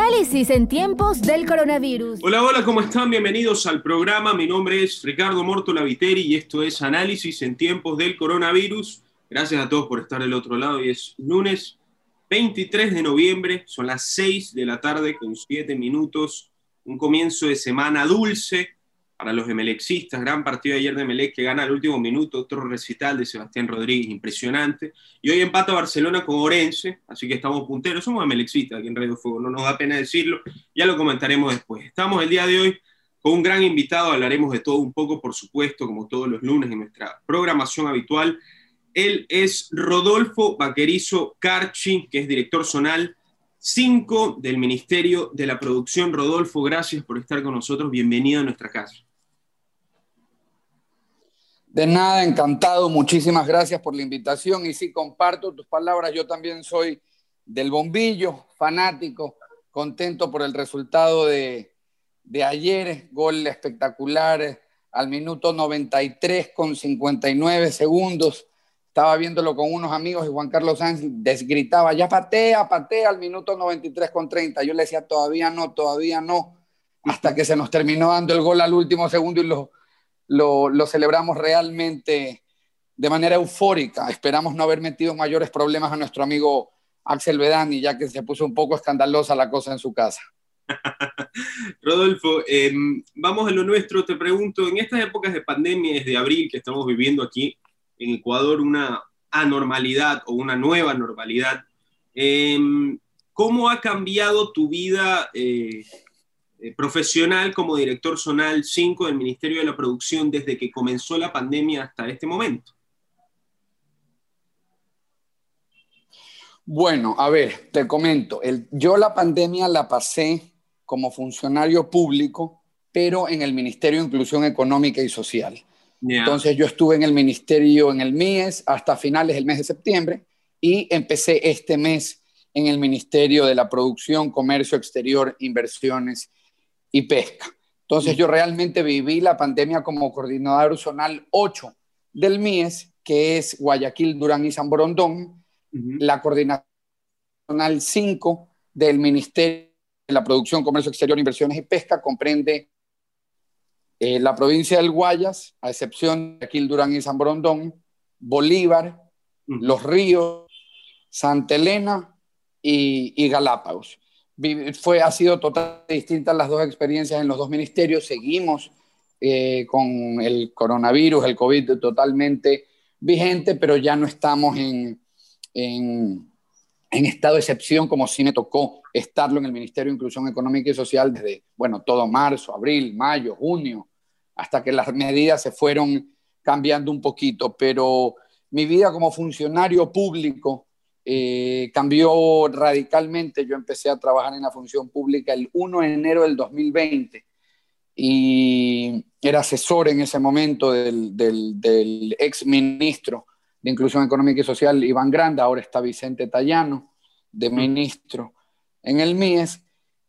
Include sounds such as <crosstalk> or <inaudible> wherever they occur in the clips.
Análisis en tiempos del coronavirus. Hola, hola, ¿cómo están? Bienvenidos al programa. Mi nombre es Ricardo Morto Viteri y esto es Análisis en tiempos del coronavirus. Gracias a todos por estar del otro lado. Hoy es lunes 23 de noviembre, son las 6 de la tarde con 7 minutos. Un comienzo de semana dulce para los emelexistas, gran partido ayer de Emelec que gana al último minuto, otro recital de Sebastián Rodríguez, impresionante. Y hoy empata Barcelona con Orense, así que estamos punteros, somos emelexistas aquí en Radio Fuego, no nos da pena decirlo, ya lo comentaremos después. Estamos el día de hoy con un gran invitado, hablaremos de todo un poco, por supuesto, como todos los lunes en nuestra programación habitual. Él es Rodolfo Vaquerizo Carchi, que es director zonal 5 del Ministerio de la Producción. Rodolfo, gracias por estar con nosotros, bienvenido a nuestra casa. De nada, encantado. Muchísimas gracias por la invitación. Y sí, comparto tus palabras. Yo también soy del bombillo, fanático, contento por el resultado de, de ayer. Gol espectacular al minuto 93 con 59 segundos. Estaba viéndolo con unos amigos y Juan Carlos Sánchez desgritaba, ya patea, patea al minuto 93 con 30. Yo le decía, todavía no, todavía no, hasta que se nos terminó dando el gol al último segundo y lo, lo, celebramos realmente de manera eufórica. Esperamos no haber metido mayores problemas a nuestro amigo Axel Vedani, ya que se puso un poco escandalosa la cosa en su casa. <laughs> Rodolfo, em, vamos a lo nuestro. Te pregunto, en estas épocas de pandemia, desde abril que estamos viviendo aquí en Ecuador, una anormalidad o una nueva normalidad, em, ¿cómo ha cambiado tu vida eh, eh, profesional como director zonal 5 del Ministerio de la Producción desde que comenzó la pandemia hasta este momento? Bueno, a ver, te comento. yo la pandemia la pasé como funcionario público, pero en el Ministerio de Inclusión Económica y Social. Entonces yo estuve en el ministerio, en el MIES, hasta finales del mes de septiembre y empecé este mes en el Ministerio de la Producción, Comercio Exterior, Inversiones y pesca. Entonces yo realmente viví la pandemia como coordinador zonal 8 del MIES, que es Guayaquil, Durán y San Borondón, la coordinación zonal 5 del Ministerio de la Producción, Comercio Exterior, Inversiones y Pesca, comprende eh, la provincia del Guayas, a excepción de Guayaquil, Durán y San Borondón, Bolívar, Los Ríos, Santa Elena y, y Galápagos fue, ha sido totalmente distintas las dos experiencias en los dos ministerios. Seguimos eh, con el coronavirus, el COVID totalmente vigente, pero ya no estamos en, en, en, estado de excepción como sí me tocó estarlo en el Ministerio de Inclusión Económica y Social desde, bueno, todo marzo, abril, mayo, junio, hasta que las medidas se fueron cambiando un poquito. Pero mi vida como funcionario público eh, cambió radicalmente. Yo empecé a trabajar en la función pública el 1 de enero del 2020 y era asesor en ese momento del, del, ex ministro de Inclusión Económica y Social, Iván Granda, ahora está Vicente Tallano, de ministro en el MIES.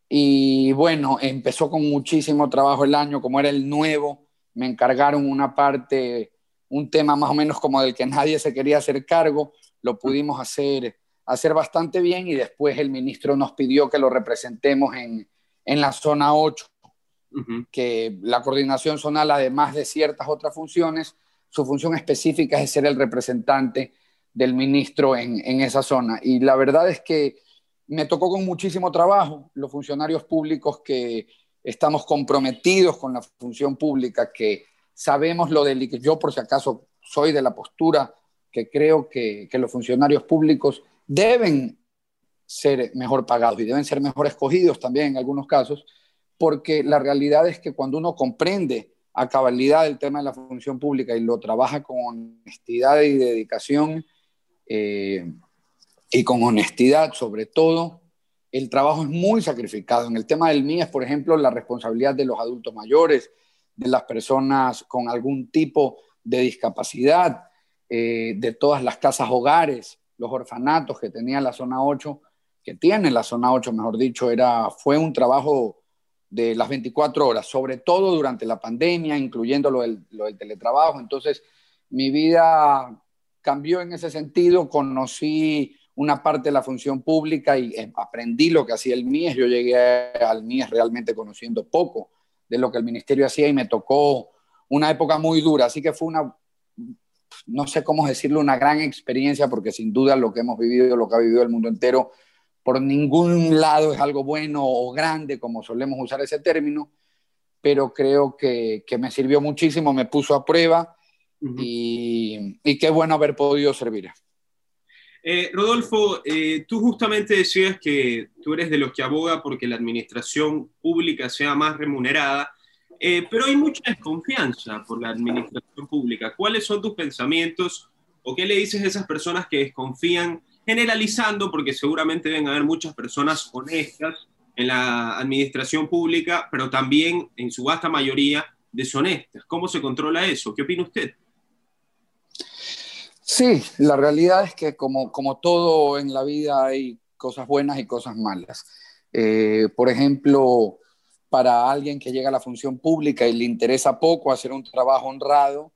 Y bueno, empezó con muchísimo trabajo el año, como era el nuevo, me encargaron una parte, un tema más o menos como del que nadie se quería hacer cargo, lo pudimos hacer, hacer bastante bien y después el ministro nos pidió que lo representemos en, en la zona 8, que la coordinación zonal, además de ciertas otras funciones, su función específica es ser el representante del ministro en, en esa zona. Y la verdad es que me tocó con muchísimo trabajo. Los funcionarios públicos que estamos comprometidos con la función pública, que sabemos lo del... Yo, por si acaso, soy de la postura que creo que, los funcionarios públicos deben ser mejor pagados y deben ser mejor escogidos también en algunos casos, porque la realidad es que cuando uno comprende a cabalidad el tema de la función pública y lo trabaja con honestidad y dedicación eh, y con honestidad sobre todo, el trabajo es muy sacrificado. En el tema del MIES, por ejemplo, la responsabilidad de los adultos mayores, de las personas con algún tipo de discapacidad, eh, de todas las casas hogares, los orfanatos que tenía la zona 8, que tiene la zona 8, mejor dicho, era, fue un trabajo de las 24 horas, sobre todo durante la pandemia, incluyendo lo del, lo del teletrabajo. Entonces, mi vida cambió en ese sentido, conocí una parte de la función pública y eh, aprendí lo que hacía el MIES. Yo llegué al MIES realmente conociendo poco de lo que el ministerio hacía y me tocó una época muy dura, así que fue una, no sé cómo decirlo, una gran experiencia, porque sin duda lo que hemos vivido, lo que ha vivido el mundo entero, por ningún lado es algo bueno o grande, como solemos usar ese término, pero creo que, que me sirvió muchísimo, me puso a prueba y, y qué bueno haber podido servir. Eh, Rodolfo, eh, tú justamente decías que tú eres de los que aboga porque la administración pública sea más remunerada, eh, pero hay mucha desconfianza por la administración pública. ¿Cuáles son tus pensamientos o qué le dices a esas personas que desconfían, generalizando, porque seguramente deben haber muchas personas honestas en la administración pública, pero también en su vasta mayoría deshonestas? ¿Cómo se controla eso? ¿Qué opina usted? Sí, la realidad es que como, como todo en la vida hay cosas buenas y cosas malas. Eh, por ejemplo, para alguien que llega a la función pública y le interesa poco hacer un trabajo honrado,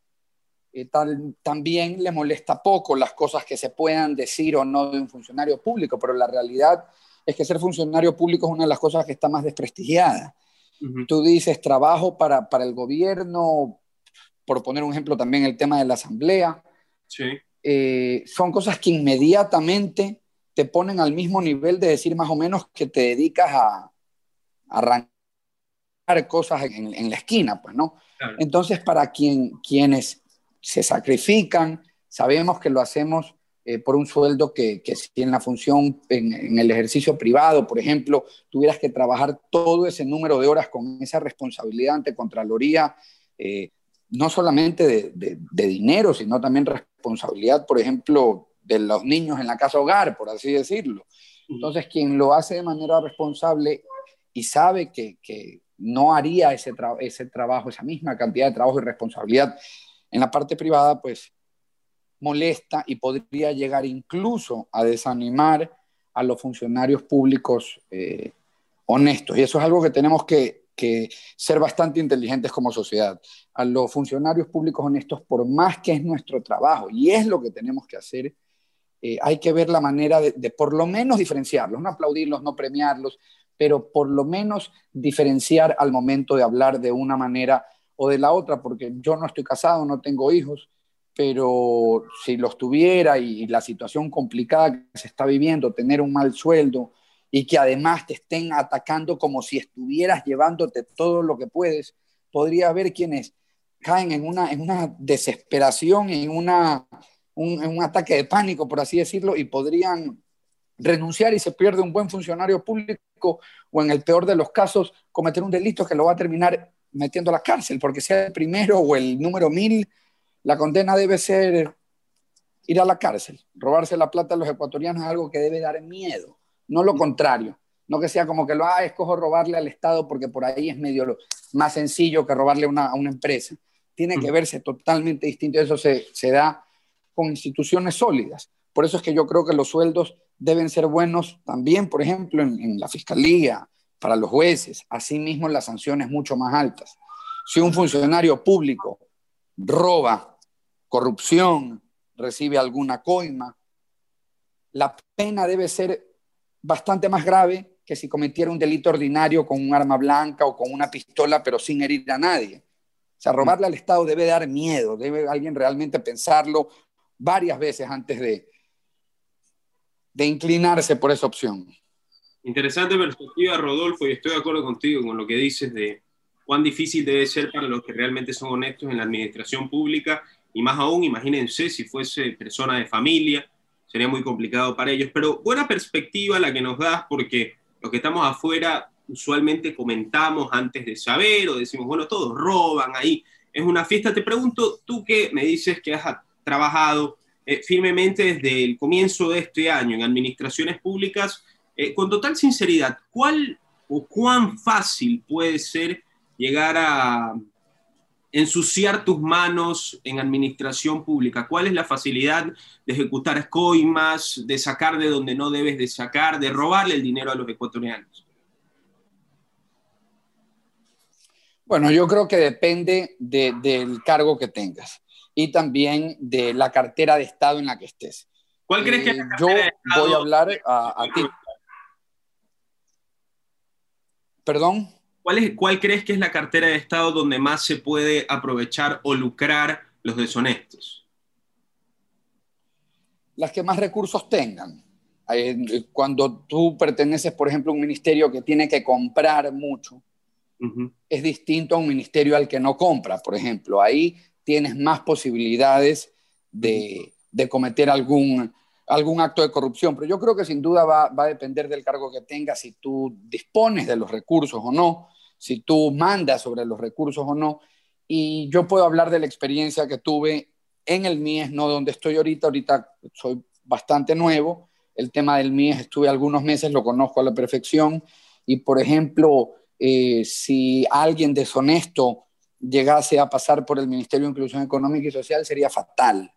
eh, tal, también le molesta poco las cosas que se puedan decir o no de un funcionario público, pero la realidad es que ser funcionario público es una de las cosas que está más desprestigiada. Tú dices trabajo para, para el gobierno, por poner un ejemplo también el tema de la asamblea, eh, son cosas que inmediatamente te ponen al mismo nivel de decir más o menos que te dedicas a, arrancar cosas en, la esquina, pues, ¿no? Entonces, para quien, quienes se sacrifican, sabemos que lo hacemos eh, por un sueldo que, que, si en la función, en, el ejercicio privado, por ejemplo, tuvieras que trabajar todo ese número de horas con esa responsabilidad ante Contraloría, eh, no solamente de, dinero, sino también responsabilidad, por ejemplo, de los niños en la casa hogar, por así decirlo. Entonces, quien lo hace de manera responsable y sabe que, no haría ese, ese trabajo, esa misma cantidad de trabajo y responsabilidad en la parte privada, pues molesta y podría llegar incluso a desanimar a los funcionarios públicos eh, honestos. Y eso es algo que tenemos que ser bastante inteligentes como sociedad. A los funcionarios públicos honestos, por más que es nuestro trabajo y es lo que tenemos que hacer, eh, hay que ver la manera de, por lo menos diferenciarlos, no aplaudirlos, no premiarlos, pero por lo menos diferenciar al momento de hablar de una manera o de la otra, porque yo no estoy casado, no tengo hijos, pero si los tuviera y la situación complicada que se está viviendo, tener un mal sueldo, y que además te estén atacando como si estuvieras llevándote todo lo que puedes, podría haber quienes caen en una, en una desesperación, en, una, un, en un ataque de pánico, por así decirlo, y podrían renunciar y se pierde un buen funcionario público o en el peor de los casos cometer un delito que lo va a terminar metiendo a la cárcel, porque sea el primero o el número mil, la condena debe ser ir a la cárcel. Robarse la plata a los ecuatorianos es algo que debe dar miedo no lo contrario. No que sea como que lo, ah, escojo robarle al Estado porque por ahí es medio más sencillo que robarle a una empresa. Tiene que verse totalmente distinto. Eso se, da con instituciones sólidas. Por eso es que yo creo que los sueldos deben ser buenos también, por ejemplo, en, la fiscalía, para los jueces. Asimismo, las sanciones mucho más altas. Si un funcionario público roba, corrupción, recibe alguna coima, la pena debe ser bastante más grave que si cometiera un delito ordinario con un arma blanca o con una pistola, pero sin herir a nadie. O sea, robarle al Estado debe dar miedo, debe alguien realmente pensarlo varias veces antes de, de inclinarse por esa opción. Interesante perspectiva, Rodolfo, y estoy de acuerdo contigo con lo que dices de cuán difícil debe ser para los que realmente son honestos en la administración pública, y más aún, imagínense si fuese persona de familia, sería muy complicado para ellos. Pero buena perspectiva la que nos das, porque los que estamos afuera usualmente comentamos antes de saber o decimos, bueno, todos roban ahí, es una fiesta. Te pregunto, tú que me dices que has trabajado eh, firmemente desde el comienzo de este año en administraciones públicas, eh, con total sinceridad, ¿cuál o cuán fácil puede ser llegar a, ensuciar tus manos en administración pública? ¿Cuál es la facilidad de ejecutar coimas, de sacar de donde no debes de sacar, de robarle el dinero a los ecuatorianos? Bueno, yo creo que depende del cargo que tengas y también de la cartera de Estado en la que estés. ¿Cuál crees que es la Yo voy a hablar a, ti. ¿Perdón? ¿Cuál, es, ¿Cuál crees que es la cartera de Estado donde más se puede aprovechar o lucrar los deshonestos? Las que más recursos tengan. Cuando tú perteneces, por ejemplo, a un ministerio que tiene que comprar mucho, es distinto a un ministerio al que no compra, por ejemplo. Ahí tienes más posibilidades de, cometer algún, algún acto de corrupción. Pero yo creo que sin duda va, va, a depender del cargo que tengas, si tú dispones de los recursos o no, si tú mandas sobre los recursos o no. Y yo puedo hablar de la experiencia que tuve en el MIES, no donde estoy ahorita, ahorita soy bastante nuevo. El tema del MIES estuve algunos meses, lo conozco a la perfección. Y, por ejemplo, eh, si alguien deshonesto llegase a pasar por el Ministerio de Inclusión Económica y Social, sería fatal.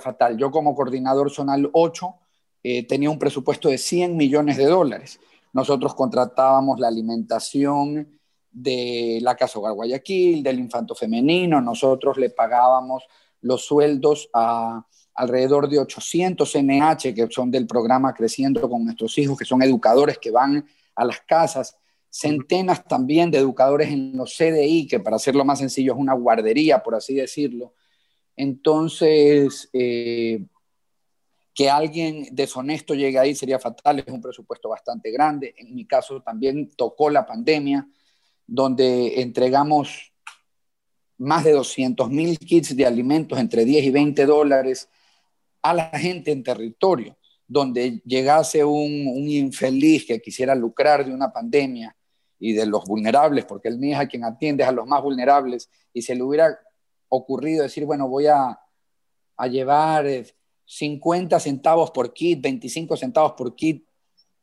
fatal. Yo como coordinador zonal 8 eh, tenía un presupuesto de 100 millones de dólares. Nosotros contratábamos la alimentación de la Casa Hogar Guayaquil, del infanto femenino, nosotros le pagábamos los sueldos a alrededor de 800 NH, que son del programa Creciendo con nuestros hijos, que son educadores que van a las casas centenas también de educadores en los CDI, que para hacerlo más sencillo es una guardería, por así decirlo. Entonces, eh, que alguien deshonesto llegue ahí sería fatal, es un presupuesto bastante grande. En mi caso también tocó la pandemia, donde entregamos más de 200 mil kits de alimentos entre 10 y 20 dólares a la gente en territorio, donde llegase un, un infeliz que quisiera lucrar de una pandemia y de los vulnerables, porque el mío es a quien atiende a los más vulnerables, y se le hubiera ocurrido decir, bueno, voy a, a llevar 50 eh, centavos por kit, 25 centavos por kit,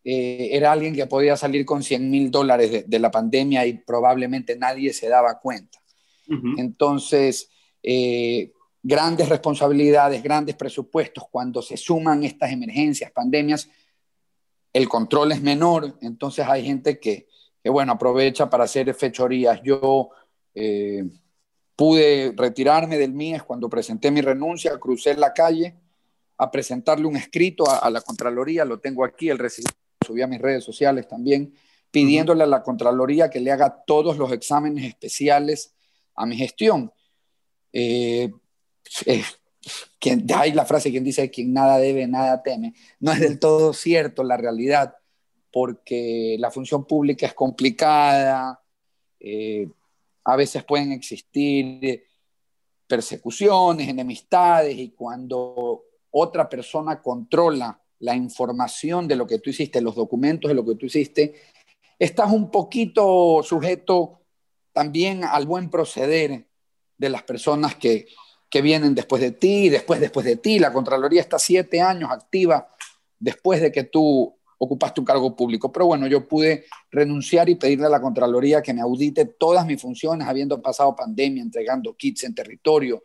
eh, era alguien que podía salir con 100 mil dólares de, la pandemia y probablemente nadie se daba cuenta. Entonces, eh, grandes responsabilidades, grandes presupuestos, cuando se suman estas emergencias, pandemias, el control es menor, entonces hay gente que, que bueno, aprovecha para hacer fechorías. Yo eh, pude retirarme del MIES cuando presenté mi renuncia, crucé la calle a presentarle un escrito a, la Contraloría, lo tengo aquí, el recibo subí a mis redes sociales también, pidiéndole a la Contraloría que le haga todos los exámenes especiales a mi gestión. Eh, eh, hay la frase quien dice quien nada debe, nada teme. No es del todo cierto la realidad porque la función pública es complicada, eh, a veces pueden existir persecuciones, enemistades, y cuando otra persona controla la información de lo que tú hiciste, los documentos de lo que tú hiciste, estás un poquito sujeto también al buen proceder de las personas que, que vienen después de ti, después después de ti. La Contraloría está siete años activa después de que tú ocupaste un cargo público. Pero bueno, yo pude renunciar y pedirle a la Contraloría que me audite todas mis funciones, habiendo pasado pandemia, entregando kits en territorio,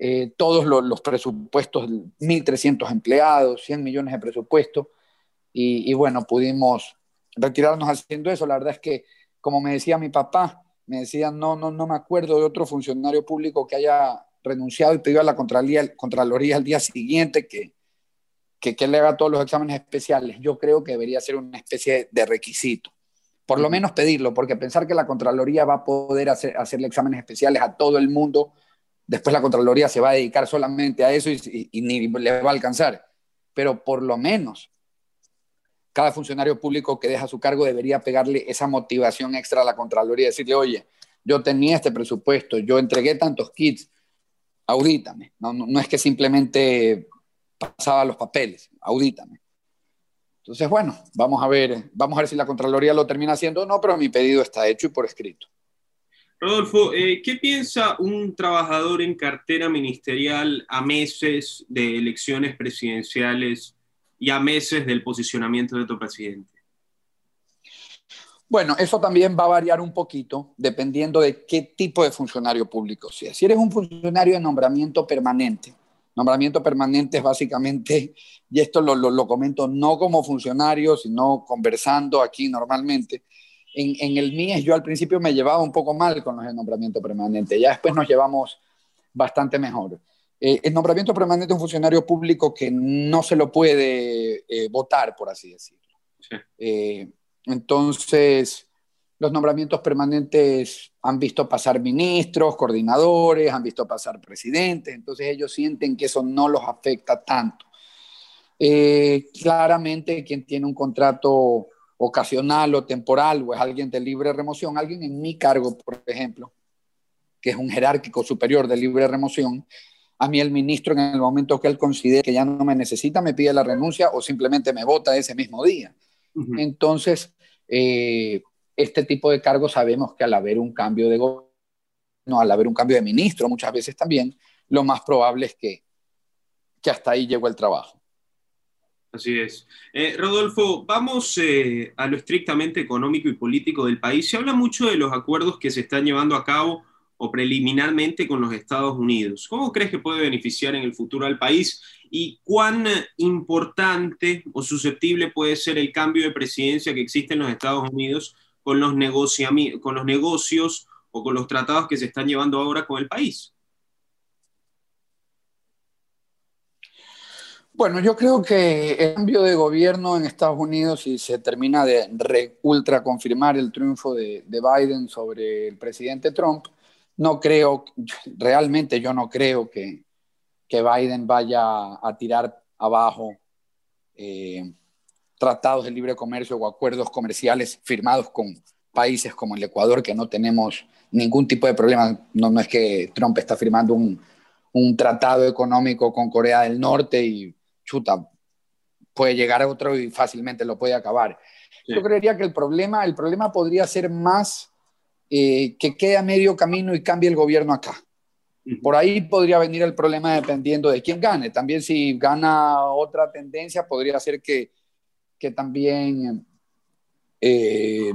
eh, todos los, presupuestos, 1.300 empleados, 100 millones de presupuesto. Y, bueno, pudimos retirarnos haciendo eso. La verdad es que, como me decía mi papá, me decía, no, no, no me acuerdo de otro funcionario público que haya renunciado y pedido a la Contraloría, Contraloría al día siguiente que, que, le haga todos los exámenes especiales, yo creo que debería ser una especie de requisito. Por lo menos pedirlo, porque pensar que la Contraloría va a poder hacer, hacerle exámenes especiales a todo el mundo, después la Contraloría se va a dedicar solamente a eso y, ni le va a alcanzar. Pero por lo menos cada funcionario público que deja su cargo debería pegarle esa motivación extra a la Contraloría, decirle, oye, yo tenía este presupuesto, yo entregué tantos kits, audítame. No, no, no es que simplemente pasaba los papeles, audítame. Entonces, bueno, vamos a ver, vamos a ver si la Contraloría lo termina haciendo o no, pero mi pedido está hecho y por escrito. Rodolfo, eh, ¿qué piensa un trabajador en cartera ministerial a meses de elecciones presidenciales y a meses del posicionamiento de tu presidente? Bueno, eso también va a variar un poquito dependiendo de qué tipo de funcionario público sea. Si eres un funcionario de nombramiento permanente, Nombramiento permanente es básicamente, y esto lo, lo, comento no como funcionario, sino conversando aquí normalmente. En, en, el MIES yo al principio me llevaba un poco mal con los de nombramiento permanente, ya después nos llevamos bastante mejor. eh, el nombramiento permanente de un funcionario público que no se lo puede eh, votar, por así decirlo. entonces, los nombramientos permanentes han visto pasar ministros, coordinadores, han visto pasar presidentes, entonces ellos sienten que eso no los afecta tanto. Eh, claramente quien tiene un contrato ocasional o temporal o es alguien de libre remoción, alguien en mi cargo, por ejemplo, que es un jerárquico superior de libre remoción, a mí el ministro en el momento que él considere que ya no me necesita me pide la renuncia o simplemente me vota ese mismo día. Entonces, eh, este tipo de cargos sabemos que al haber un cambio de gobierno, al haber un cambio de ministro muchas veces también, lo más probable es que, que hasta ahí llegó el trabajo. Así es. Eh, Rodolfo, vamos eh, a lo estrictamente económico y político del país. Se habla mucho de los acuerdos que se están llevando a cabo o preliminarmente con los Estados Unidos. ¿Cómo crees que puede beneficiar en el futuro al país y cuán importante o susceptible puede ser el cambio de presidencia que existe en los Estados Unidos con los, con los negocios o con los tratados que se están llevando ahora con el país? Bueno, yo creo que el cambio de gobierno en Estados Unidos, y se termina de ultra confirmar el triunfo de, Biden sobre el presidente Trump, no creo, realmente yo no creo que, Biden vaya a tirar abajo eh, tratados de libre comercio o acuerdos comerciales firmados con países como el Ecuador, que no tenemos ningún tipo de problema. No, no es que Trump está firmando un, tratado económico con Corea del Norte y chuta, puede llegar a otro y fácilmente lo puede acabar. Yo creería que el problema, el problema podría ser más eh, que quede a medio camino y cambie el gobierno acá. Por ahí podría venir el problema dependiendo de quién gane. También si gana otra tendencia, podría ser que que también eh,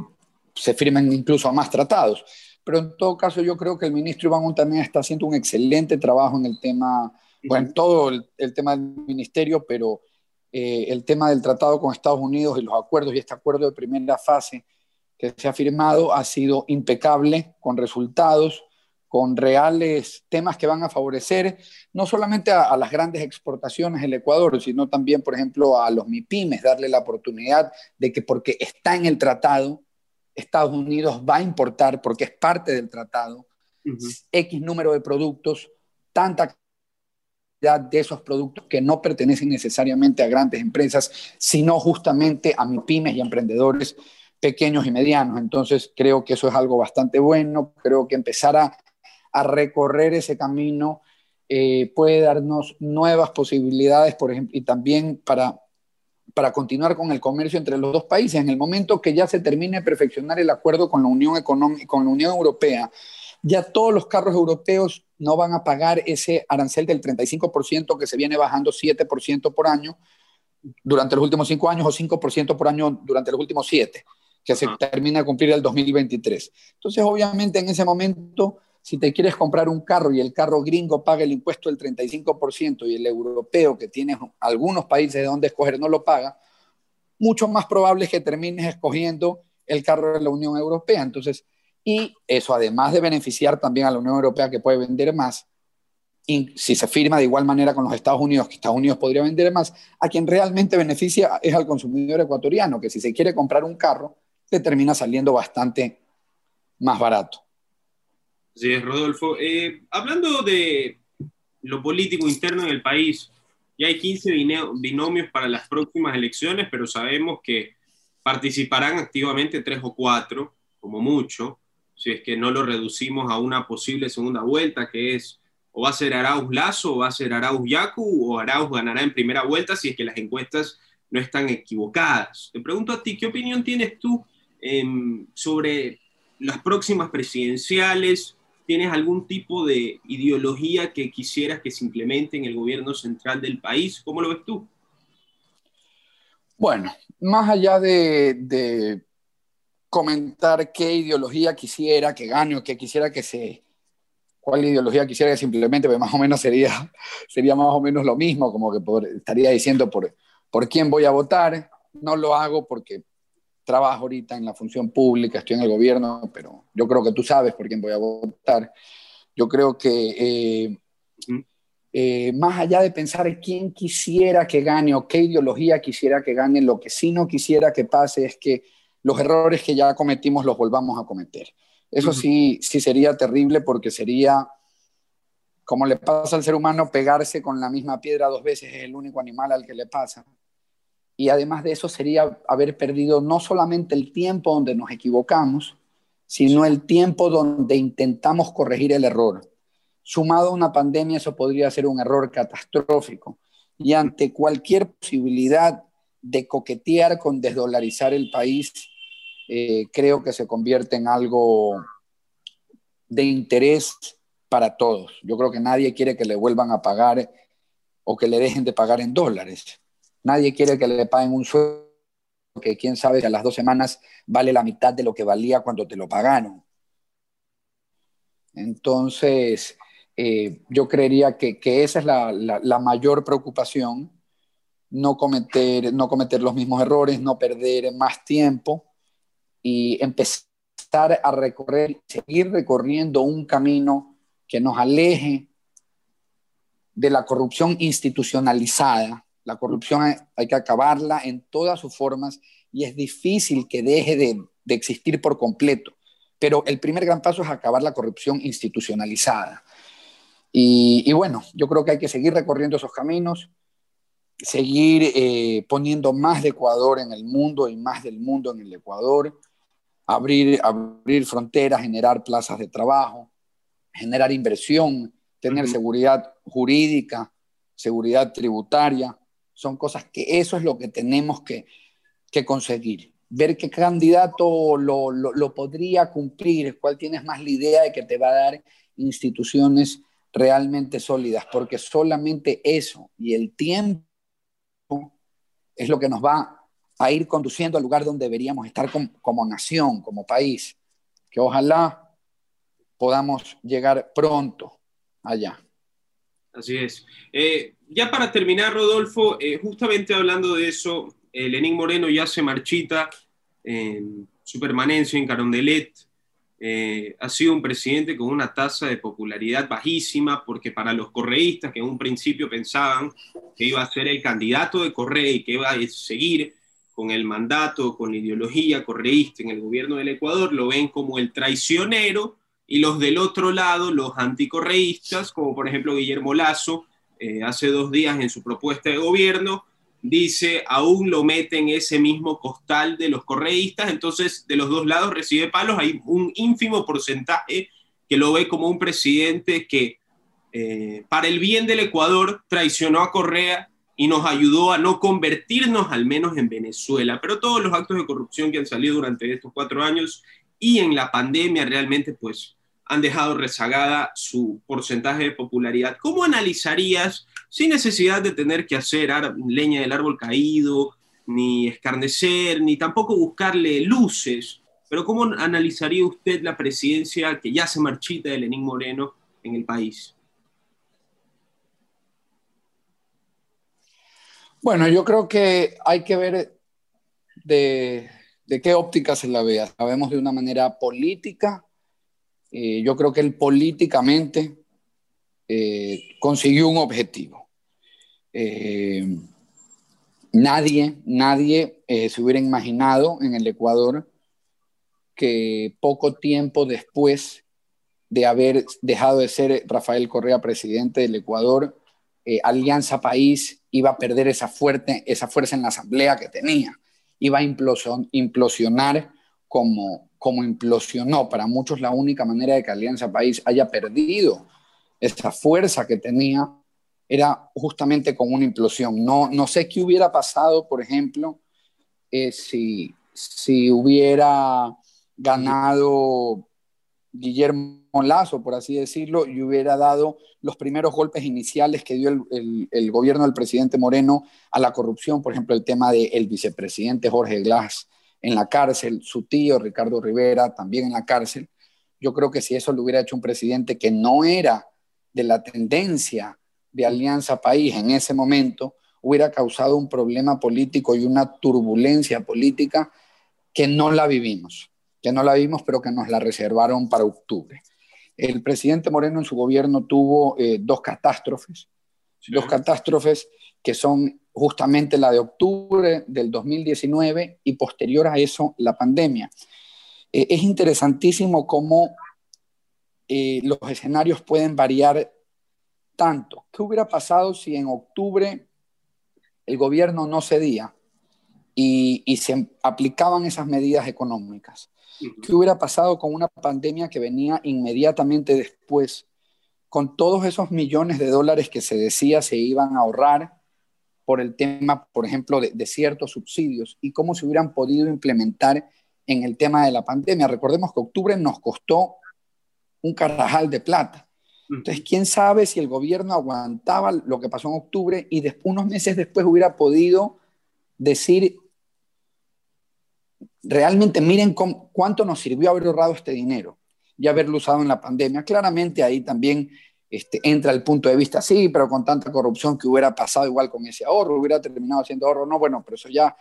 se firmen incluso más tratados. Pero en todo caso yo creo que el ministro Iván también está haciendo un excelente trabajo en el tema, bueno, en todo el, tema del ministerio, pero eh, el tema del tratado con Estados Unidos y los acuerdos y este acuerdo de primera fase que se ha firmado ha sido impecable, con resultados con reales temas que van a favorecer no solamente a, las grandes exportaciones del Ecuador, sino también, por ejemplo, a los MIPIMES, darle la oportunidad de que porque está en el tratado, Estados Unidos va a importar, porque es parte del tratado, X número de productos, tanta cantidad de esos productos que no pertenecen necesariamente a grandes empresas, sino justamente a MIPIMES y emprendedores pequeños y medianos. Entonces, creo que eso es algo bastante bueno. Creo que empezar a a recorrer ese camino eh, puede darnos nuevas posibilidades, por ejemplo, y también para, para continuar con el comercio entre los dos países. En el momento que ya se termine de perfeccionar el acuerdo con la Unión, Económica, con la Unión Europea, ya todos los carros europeos no van a pagar ese arancel del 35% que se viene bajando 7% por año durante los últimos cinco años o 5% por año durante los últimos siete, que se termina de cumplir el 2023. Entonces, obviamente, en ese momento si te quieres comprar un carro y el carro gringo paga el impuesto del 35% y el europeo, que tiene algunos países de donde escoger, no lo paga, mucho más probable es que termines escogiendo el carro de la Unión Europea. Entonces, y eso además de beneficiar también a la Unión Europea que puede vender más, y si se firma de igual manera con los Estados Unidos, que Estados Unidos podría vender más, a quien realmente beneficia es al consumidor ecuatoriano, que si se quiere comprar un carro, le termina saliendo bastante más barato. Así es, Rodolfo. Eh, hablando de lo político interno en el país, ya hay 15 binomios para las próximas elecciones, pero sabemos que participarán activamente tres o cuatro, como mucho, si es que no lo reducimos a una posible segunda vuelta, que es o va a ser Arauz Lazo, o va a ser Arauz Yacu, o Arauz ganará en primera vuelta si es que las encuestas no están equivocadas. Te pregunto a ti, ¿qué opinión tienes tú em, sobre las próximas presidenciales? ¿Tienes algún tipo de ideología que quisieras que se implemente en el gobierno central del país? ¿Cómo lo ves tú? Bueno, más allá de, comentar qué ideología quisiera que gane o qué quisiera que se, cuál ideología quisiera que simplemente, pues más o menos sería, <laughs> sería más o menos lo mismo, como que estaría diciendo por, por quién voy a votar. No lo hago porque trabajo ahorita en la función pública, estoy en el gobierno, pero yo creo que tú sabes por quién voy a votar. Yo creo que eh, eh, más allá de pensar quién quisiera que gane o qué ideología quisiera que gane, lo que sí no quisiera que pase es que los errores que ya cometimos los volvamos a cometer. Eso sí, sí sería terrible porque sería, como le pasa al ser humano, pegarse con la misma piedra dos veces, es el único animal al que le pasa. Y además de eso sería haber perdido no solamente el tiempo donde nos equivocamos, sino el tiempo donde intentamos corregir el error. Sumado a una pandemia, eso podría ser un error catastrófico. Y ante cualquier posibilidad de coquetear con desdolarizar el país, eh, creo que se convierte en algo de interés para todos. Yo creo que nadie quiere que le vuelvan a pagar o que le dejen de pagar en dólares. Nadie quiere que le paguen un sueldo que quién sabe que a las dos semanas vale la mitad de lo que valía cuando te lo pagaron. Entonces, eh, yo creería que, esa es la, la, mayor preocupación, no cometer, no cometer los mismos errores, no perder más tiempo y empezar a recorrer, seguir recorriendo un camino que nos aleje de la corrupción institucionalizada. La corrupción hay, que acabarla en todas sus formas y es difícil que deje de, existir por completo. Pero el primer gran paso es acabar la corrupción institucionalizada. Y, bueno, yo creo que hay que seguir recorriendo esos caminos, seguir eh, poniendo más de Ecuador en el mundo y más del mundo en el Ecuador, abrir, abrir fronteras, generar plazas de trabajo, generar inversión, tener seguridad jurídica, seguridad tributaria. Son cosas que eso es lo que tenemos que, conseguir. Ver qué candidato lo, lo, podría cumplir, cuál tienes más la idea de que te va a dar instituciones realmente sólidas, porque solamente eso y el tiempo es lo que nos va a ir conduciendo al lugar donde deberíamos estar como, nación, como país, que ojalá podamos llegar pronto allá. Así es. Eh, ya para terminar, Rodolfo, eh, justamente hablando de eso, eh, Lenín Moreno ya se marchita en su permanencia en Carondelet. ha sido un presidente con una tasa de popularidad bajísima, porque para los correístas que en un principio pensaban que iba a ser el candidato de Correa y que iba a seguir con el mandato, con la ideología correísta en el gobierno del Ecuador, lo ven como el traicionero y los del otro lado, los anticorreístas, como por ejemplo Guillermo Lazo, eh, hace dos días en su propuesta de gobierno, dice, aún lo mete en ese mismo costal de los correístas, entonces de los dos lados recibe palos, hay un ínfimo porcentaje que lo ve como un presidente que eh, para el bien del Ecuador traicionó a Correa y nos ayudó a no convertirnos al menos en Venezuela. Pero todos los actos de corrupción que han salido durante estos cuatro años y en la pandemia realmente pues han dejado rezagada su porcentaje de popularidad. ¿Cómo analizarías, sin necesidad de tener que hacer leña del árbol caído, ni escarnecer, ni tampoco buscarle luces, pero cómo analizaría usted la presidencia que ya se marchita de Lenín Moreno en el país? Bueno, yo creo que hay que ver de, qué óptica se la vea. La vemos de una manera política. Eh, yo creo que él políticamente eh, consiguió un objetivo. Eh, nadie, nadie se hubiera imaginado en el Ecuador que poco tiempo después de haber dejado de ser Rafael Correa presidente del Ecuador, Alianza País iba a perder esa, fuerte, esa fuerza en la asamblea que tenía, iba a implosionar como, como implosionó. Para muchos la única manera de que Alianza País haya perdido esa fuerza que tenía era justamente con una implosión. No, no sé qué hubiera pasado, por ejemplo, eh, si, si hubiera ganado Guillermo Lazo, por así decirlo, y hubiera dado los primeros golpes iniciales que dio el, gobierno del presidente Moreno a la corrupción, por ejemplo, el tema del vicepresidente Jorge Glass en la cárcel, su tío Ricardo Rivera también en la cárcel. Yo creo que si eso lo hubiera hecho un presidente que no era de la tendencia de Alianza País en ese momento, hubiera causado un problema político y una turbulencia política que no la vivimos, que no la vimos, pero que nos la reservaron para octubre. El presidente Moreno en su gobierno tuvo eh, dos catástrofes. dos catástrofes que son justamente la de octubre del 2019 y posterior a eso la pandemia. Eh, es interesantísimo cómo eh, los escenarios pueden variar tanto. ¿Qué hubiera pasado si en octubre el gobierno no cedía y, y se aplicaban esas medidas económicas? ¿Qué hubiera pasado con una pandemia que venía inmediatamente después, con todos esos millones de dólares que se decía se iban a ahorrar por el tema, por ejemplo, de, ciertos subsidios y cómo se hubieran podido implementar en el tema de la pandemia? Recordemos que octubre nos costó un carajal de plata. Entonces, ¿quién sabe si el gobierno aguantaba lo que pasó en octubre y unos meses después hubiera podido decir realmente miren cuánto nos sirvió haber ahorrado este dinero y haberlo usado en la pandemia. Claramente ahí también este, entra el punto de vista, sí, pero con tanta corrupción que hubiera pasado igual con ese ahorro, hubiera terminado haciendo ahorro. No, bueno, pero eso ya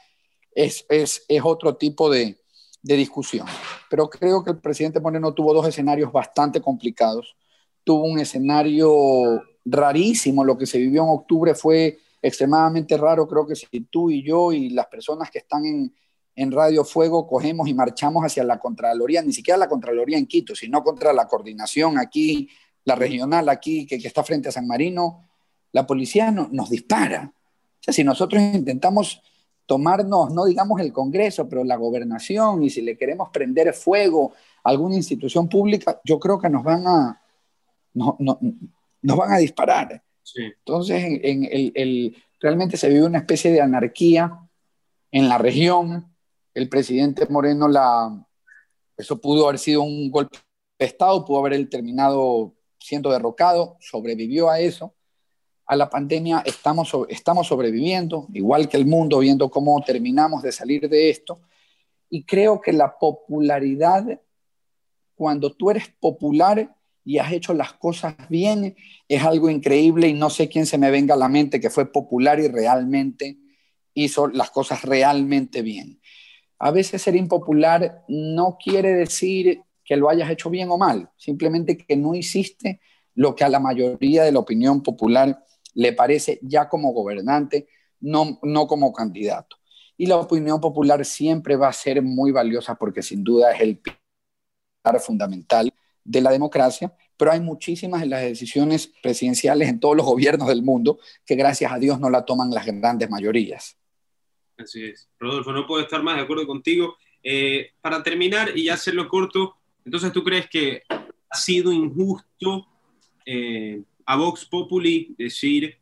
es, es, es otro tipo de, de discusión. Pero creo que el presidente Moreno tuvo dos escenarios bastante complicados. Tuvo un escenario rarísimo, lo que se vivió en octubre fue extremadamente raro. Creo que si tú y yo y las personas que están en, en Radio Fuego cogemos y marchamos hacia la Contraloría, ni siquiera la Contraloría en Quito, sino contra la coordinación aquí, la regional aquí, que, está frente a San Marino, la policía no, nos dispara. O sea, si nosotros intentamos tomarnos, no digamos el Congreso, pero la gobernación, y si le queremos prender fuego a alguna institución pública, yo creo que nos van a, no, nos van a disparar. Entonces, en, el, realmente se vive una especie de anarquía en la región, el presidente Moreno la... Eso pudo haber sido un golpe de Estado, pudo haber terminado siendo derrocado, sobrevivió a eso. A la pandemia estamos, estamos sobreviviendo, igual que el mundo, viendo cómo terminamos de salir de esto. Y creo que la popularidad, cuando tú eres popular y has hecho las cosas bien, es algo increíble y no sé quién se me venga a la mente que fue popular y realmente hizo las cosas realmente bien. A veces ser impopular no quiere decir que lo hayas hecho bien o mal, simplemente que no hiciste lo que a la mayoría de la opinión popular le parece ya como gobernante, no, no como candidato. Y la opinión popular siempre va a ser muy valiosa porque sin duda es el pilar fundamental de la democracia, pero hay muchísimas de las decisiones presidenciales en todos los gobiernos del mundo que gracias a Dios no la toman las grandes mayorías. Así es. Rodolfo, no puedo estar más de acuerdo contigo. Eh, para terminar y hacerlo corto, entonces tú crees que ha sido injusto eh, a Vox Populi decir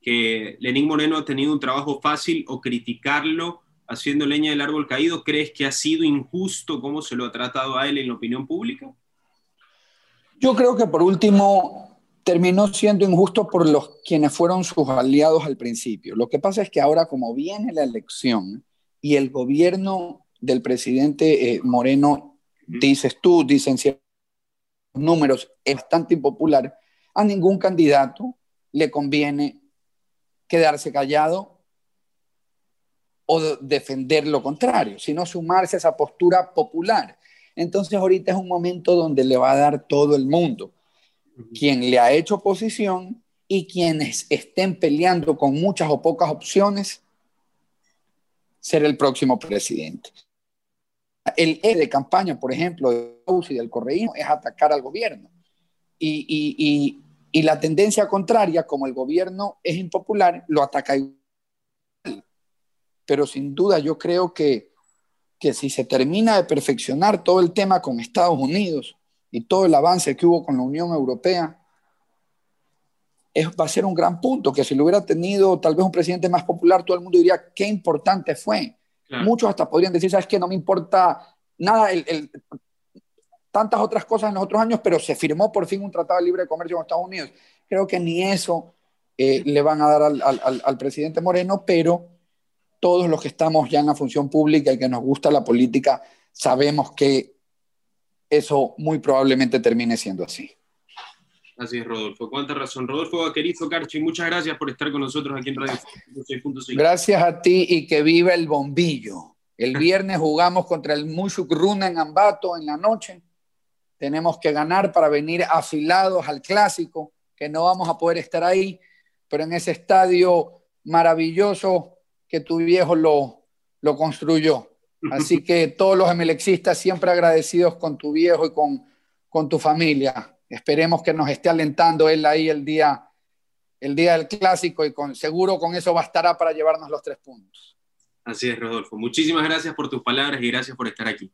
que Lenín Moreno ha tenido un trabajo fácil o criticarlo haciendo leña del árbol caído? ¿Crees que ha sido injusto cómo se lo ha tratado a él en la opinión pública? Yo creo que por último terminó siendo injusto por los quienes fueron sus aliados al principio. Lo que pasa es que ahora como viene la elección y el gobierno del presidente eh, Moreno, dices tú, dicen ciertos números, es bastante impopular, a ningún candidato le conviene quedarse callado o defender lo contrario, sino sumarse a esa postura popular. Entonces ahorita es un momento donde le va a dar todo el mundo quien le ha hecho oposición y quienes estén peleando con muchas o pocas opciones ser el próximo presidente. El E de campaña, por ejemplo, de y del correísmo es atacar al gobierno. Y, la tendencia contraria, como el gobierno es impopular, lo ataca igual. Pero sin duda yo creo que, si se termina de perfeccionar todo el tema con Estados Unidos, y todo el avance que hubo con la Unión Europea, va a ser un gran punto, que si lo hubiera tenido tal vez un presidente más popular, todo el mundo diría qué importante fue. Muchos hasta podrían decir, sabes que no me importa nada, tantas otras cosas en los otros años, pero se firmó por fin un tratado de libre comercio con Estados Unidos. Creo que ni eso eh, le van a dar al, al, al presidente Moreno, pero todos los que estamos ya en la función pública y que nos gusta la política, sabemos que eso muy probablemente termine siendo así. Así es, Rodolfo. Cuánta razón. Rodolfo Vaquerizo Carchi, muchas gracias por estar con nosotros aquí en Radio Gracias a ti y que viva el bombillo. El <laughs> viernes jugamos contra el Mushuk Runa en Ambato en la noche. Tenemos que ganar para venir afilados al clásico, que no vamos a poder estar ahí, pero en ese estadio maravilloso que tu viejo lo, lo construyó. Así <laughs> que todos los emelexistas siempre agradecidos con tu viejo y con, con tu familia. Esperemos que nos esté alentando él ahí el día, el día del clásico y con, seguro con eso bastará para llevarnos los tres puntos. Así es, Rodolfo. Muchísimas gracias por tus palabras y gracias por estar aquí.